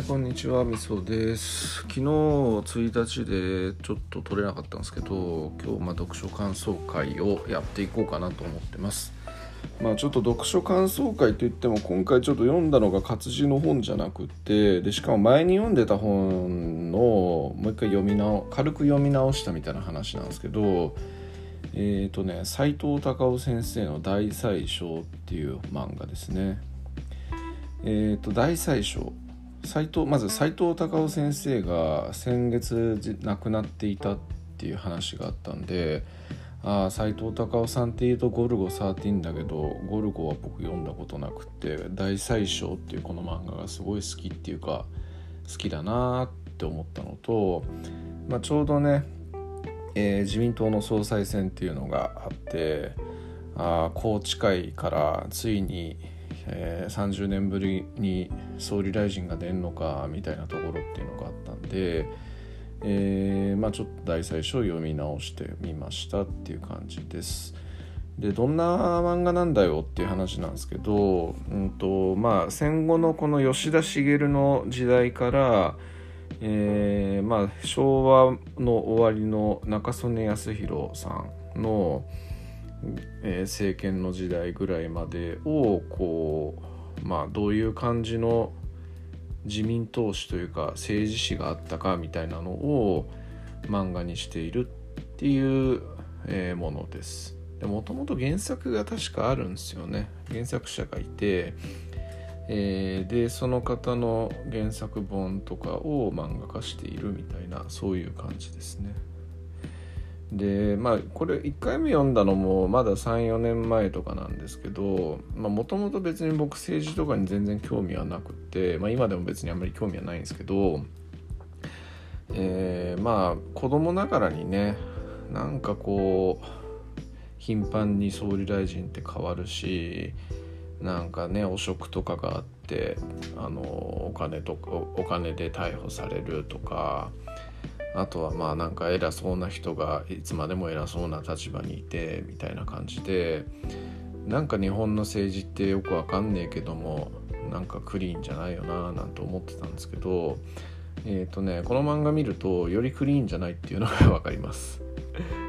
いこんにちはみそです。昨日1日でちょっと撮れなかったんですけど今日ま読書感想会をやっていこうかなと思ってます。まあちょっと読書感想会といっても今回ちょっと読んだのが活字の本じゃなくてでしかも前に読んでた本のもう一回読み直軽く読み直したみたいな話なんですけどえっ、ー、とね斎藤隆夫先生の「大宰相」っていう漫画ですね。えーと、大宰相斎藤まず斎藤隆夫先生が先月亡くなっていたっていう話があったんでああ斎藤隆夫さんっていうとゴルゴ13だけどゴルゴは僕読んだことなくて大宰相っていうこの漫画がすごい好きっていうか好きだなって思ったのと、まあ、ちょうどね、えー、自民党の総裁選っていうのがあってあ宏池会からついにえー、30年ぶりに総理大臣が出るのかみたいなところっていうのがあったんで、えー、まあ、ちょっと大最初読み直してみましたっていう感じです。でどんな漫画なんだよっていう話なんですけど、うんとまあ、戦後のこの吉田茂の時代から、えー、まあ、昭和の終わりの中曽根康弘さんの、えー、政権の時代ぐらいまでをこうまあどういう感じの自民党史というか政治史があったかみたいなのを漫画にしているっていう、えー、ものです。もともと原作が確かあるんですよね。原作者がいて、えー、でその方の原作本とかを漫画化しているみたいなそういう感じですね。でまあこれ1回目読んだのもまだ34年前とかなんですけどもともと別に僕政治とかに全然興味はなくて、まあ、今でも別にあんまり興味はないんですけど、えー、まあ子供ながらにねなんかこう頻繁に総理大臣って変わるしなんかね汚職とかがあってあのお金とかお金で逮捕されるとか。あとはまあなんか偉そうな人がいつまでも偉そうな立場にいてみたいな感じでなんか日本の政治ってよくわかんねえけどもなんかクリーンじゃないよななんて思ってたんですけどえっ、ー、とねこの漫画見るとよりクリーンじゃないっていうのが分かります。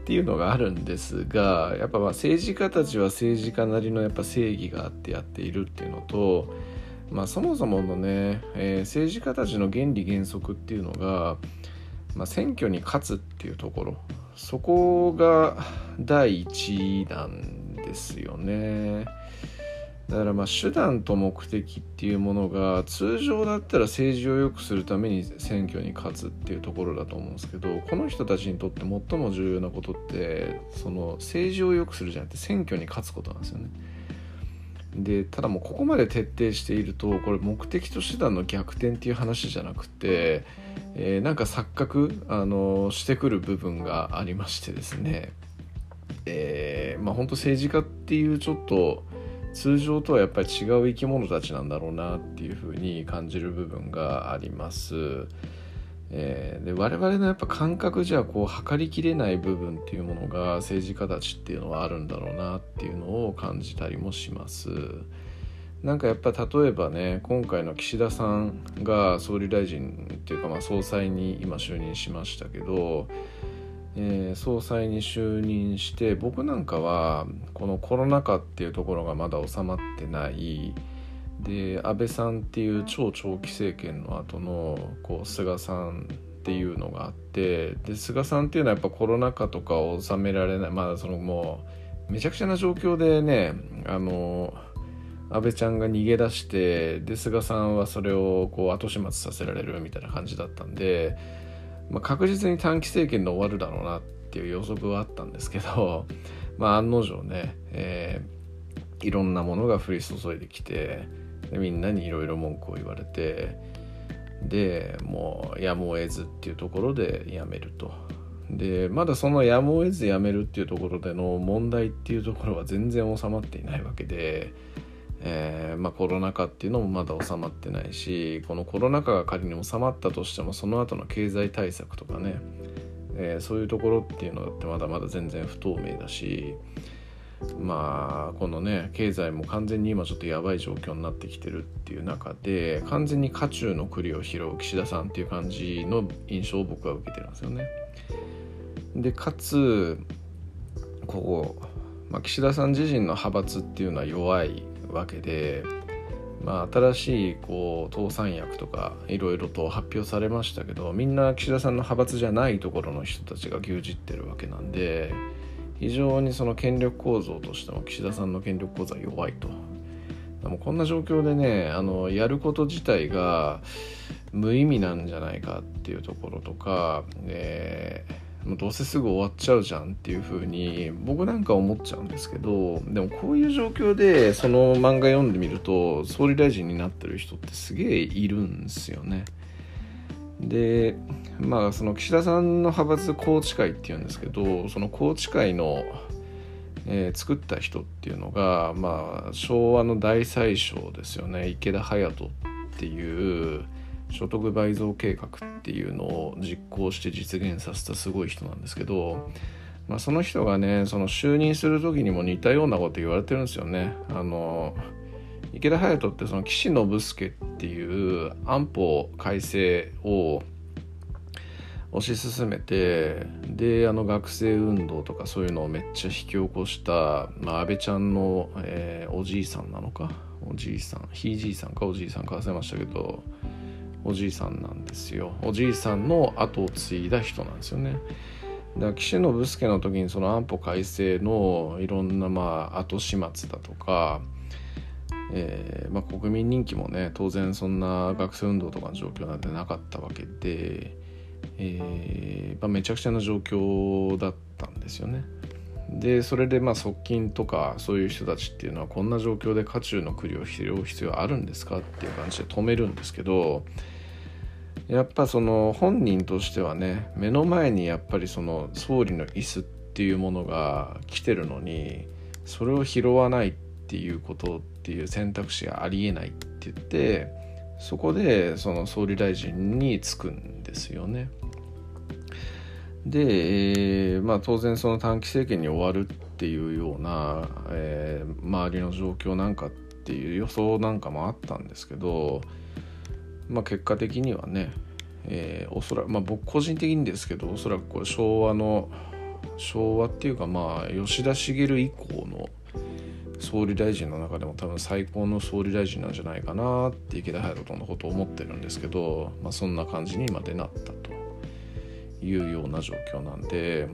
っていうのがあるんですがやっぱまあ政治家たちは政治家なりのやっぱ正義があってやっているっていうのとまあそもそものね、えー、政治家たちの原理原則っていうのがまあ、選挙に勝つっていうところそこが第一なんですよねだからまあ手段と目的っていうものが通常だったら政治を良くするために選挙に勝つっていうところだと思うんですけどこの人たちにとって最も重要なことってその政治を良くするじゃなくて選挙に勝つことなんですよね。でただもうここまで徹底しているとこれ目的と手段の逆転っていう話じゃなくて、えー、なんか錯覚あのしてくる部分がありましてですねえー、まあ本当政治家っていうちょっと通常とはやっぱり違う生き物たちなんだろうなっていうふうに感じる部分があります。えー、で我々のやっぱ感覚じゃこう測りきれない部分っていうものが政治家たちっていうのはあるんだろうなっていうのを感じたりもします。なんかやっぱ例えばね今回の岸田さんが総理大臣っていうかまあ総裁に今就任しましたけど、えー、総裁に就任して僕なんかはこのコロナ禍っていうところがまだ収まってない。で安倍さんっていう超長期政権の後のこう菅さんっていうのがあってで菅さんっていうのはやっぱコロナ禍とかを収められないまあそのもうめちゃくちゃな状況でねあの安倍ちゃんが逃げ出してで菅さんはそれをこう後始末させられるみたいな感じだったんで、まあ、確実に短期政権で終わるだろうなっていう予測はあったんですけど、まあ、案の定ね、えー、いろんなものが降り注いできて。でみんなにいろいろ文句を言われてでもうやむを得ずっていうところでやめると。でまだそのやむを得ずやめるっていうところでの問題っていうところは全然収まっていないわけで、えー、まあ、コロナ禍っていうのもまだ収まってないしこのコロナ禍が仮に収まったとしてもその後の経済対策とかね、えー、そういうところっていうのだってまだまだ全然不透明だしまあこのね経済も完全に今ちょっとやばい状況になってきてるっていう中で完全に渦中の栗を拾う岸田さんっていう感じの印象を僕は受けてるんですよね。でかつこう、まあ、岸田さん自身の派閥っていうのは弱いわけで、まあ、新しいこう党三役とかいろいろと発表されましたけどみんな岸田さんの派閥じゃないところの人たちが牛耳ってるわけなんで非常にその権力構造としても岸田さんの権力構造は弱いと。もこんな状況でねあのやること自体が無意味なんじゃないかっていうところとか、えー、もうどうせすぐ終わっちゃうじゃんっていう風に僕なんか思っちゃうんですけどでもこういう状況でその漫画読んでみると総理大臣になってる人ってすげえいるんですよね。でまあその岸田さんの派閥宏池会っていうんですけどその宏池会の、えー、作った人っていうのが、まあ、昭和の大宰相ですよね池田隼人っていう所得倍増計画っていうのを実行して実現させたすごい人なんですけど、まあ、その人がねその就任する時にも似たようなこと言われてるんですよね。あの池田隼人ってその岸信介っていう安保改正を推し進めてであの学生運動とかそういうのをめっちゃ引き起こした、まあ、安倍ちゃんの、えー、おじいさんなのかおじいさんひいじいさんかおじいさんか忘れましたけどおじいさんなんですよ。おじいさんの後を継いだ人なんですよね。だから岸信介の時にその安保改正のいろんなまあ後始末だとかえーまあ、国民人気もね当然そんな学生運動とかの状況なんてなかったわけで、えーまあ、めちゃくちゃな状況だったんですよね。でそれでまあ側近とかそういう人たちっていうのはこんな状況で渦中の栗を拾う必要あるんですかっていう感じで止めるんですけどやっぱその本人としてはね目の前にやっぱりその総理の椅子っていうものが来てるのにそれを拾わないってっていうことっていう選択肢がありえないって言ってそこでその総理大臣に就くんですよね。で、えー、まあ、当然その短期政権に終わるっていうような、えー、周りの状況なんかっていう予想なんかもあったんですけど、まあ、結果的にはね、えー、おそらく、まあ、僕個人的にですけどおそらくこれ昭和の昭和っていうかまあ吉田茂以降の総理大臣の中でも多分最高の総理大臣なんじゃないかなって池田隼人のことを思ってるんですけど、まあ、そんな感じにまでなったというような状況なんで、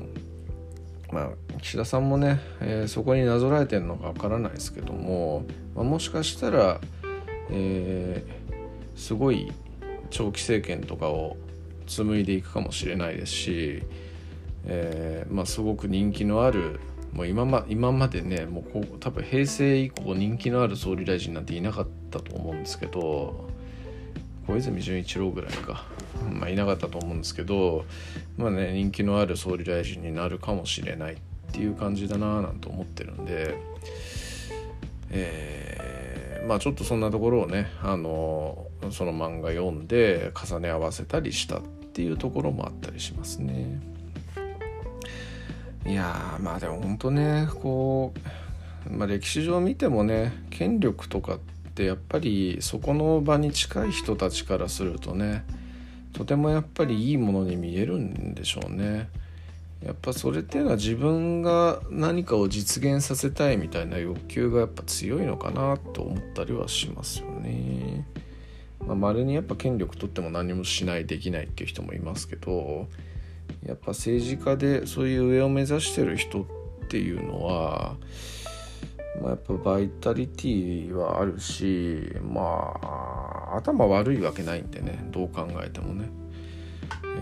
まあ、岸田さんもね、えー、そこになぞらえてるのかわからないですけども、まあ、もしかしたら、えー、すごい長期政権とかを紡いでいくかもしれないですし、えーまあ、すごく人気のあるもう今ま今までねもうこう多分平成以降人気のある総理大臣なんていなかったと思うんですけど小泉純一郎ぐらいか、まあ、いなかったと思うんですけどまあね人気のある総理大臣になるかもしれないっていう感じだななんて思ってるんで、えー、まあちょっとそんなところをねあのその漫画読んで重ね合わせたりしたっていうところもあったりしますね。いやまあでも本当ねこう、まあ、歴史上見てもね権力とかってやっぱりそこの場に近い人たちからするとねとてもやっぱりいいものに見えるんでしょうね。やっぱそれっていうのは自分が何かを実現させたいみたいな欲求がやっぱ強いのかなと思ったりはしますよね。まあ、にやっぱ権力取っても何もしないできないっていう人もいますけどやっぱ政治家でそういう上を目指してる人っていうのは、まあ、やっぱバイタリティはあるしまあ頭悪いわけないんでねどう考えてもね。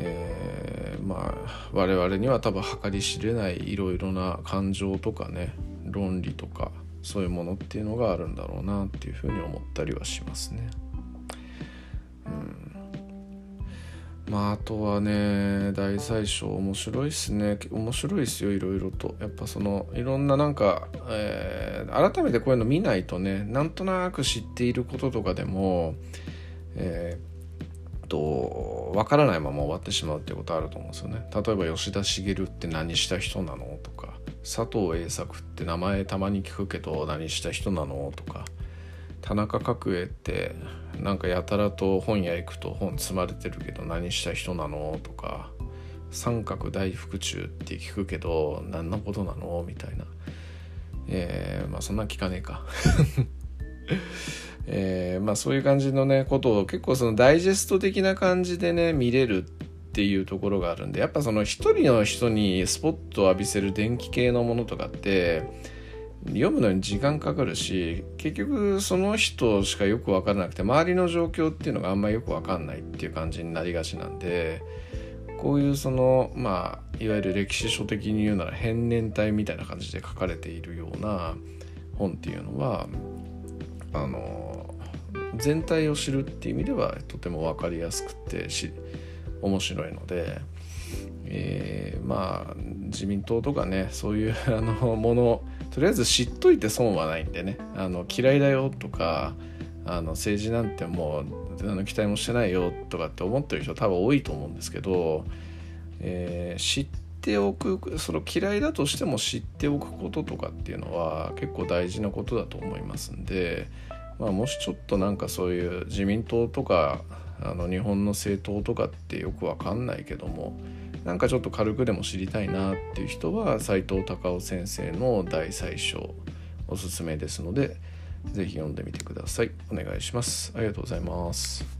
えー、まあ我々には多分計り知れないいろいろな感情とかね論理とかそういうものっていうのがあるんだろうなっていうふうに思ったりはしますね。まああとはね大宰相面白いっすね。面白いっすよいろいろと。やっぱそのいろんななんか、えー、改めてこういうの見ないとねなんとなく知っていることとかでもえー、と分からないまま終わってしまうっていうことあると思うんですよね。例えば吉田茂って何した人なのとか佐藤栄作って名前たまに聞くけど何した人なのとか田中角栄ってなんかやたらと本屋行くと本積まれてるけど何した人なのとか三角大福中って聞くけど何のことなの？みたいな。えー、まあそんな聞かねえか。えー、まあそういう感じのねことを結構そのダイジェスト的な感じでね見れるっていうところがあるんでやっぱその一人の人にスポットを浴びせる電気系のものとかって読むのに時間かかるし結局その人しかよく分からなくて周りの状況っていうのがあんまりよく分かんないっていう感じになりがちなんでこういうそのまあいわゆる歴史書的に言うなら変年体みたいな感じで書かれているような本っていうのはあの全体を知るっていう意味ではとても分かりやすくてし面白いので、えー、まあ自民党とかねそういう あのものとりあえず知っといて損はないんでね。あの嫌いだよとかあの政治なんてもうあの期待もしてないよとかって思ってる人多分多いと思うんですけど、えー、知っておくその嫌いだとしても知っておくこととかっていうのは結構大事なことだと思いますんで、まあ、もしちょっとなんかそういう自民党とかあの日本の政党とかってよくわかんないけどもなんかちょっと軽くでも知りたいなっていう人は斎藤隆夫先生の大最小おすすめですので是非読んでみてください。お願いします。ありがとうございます。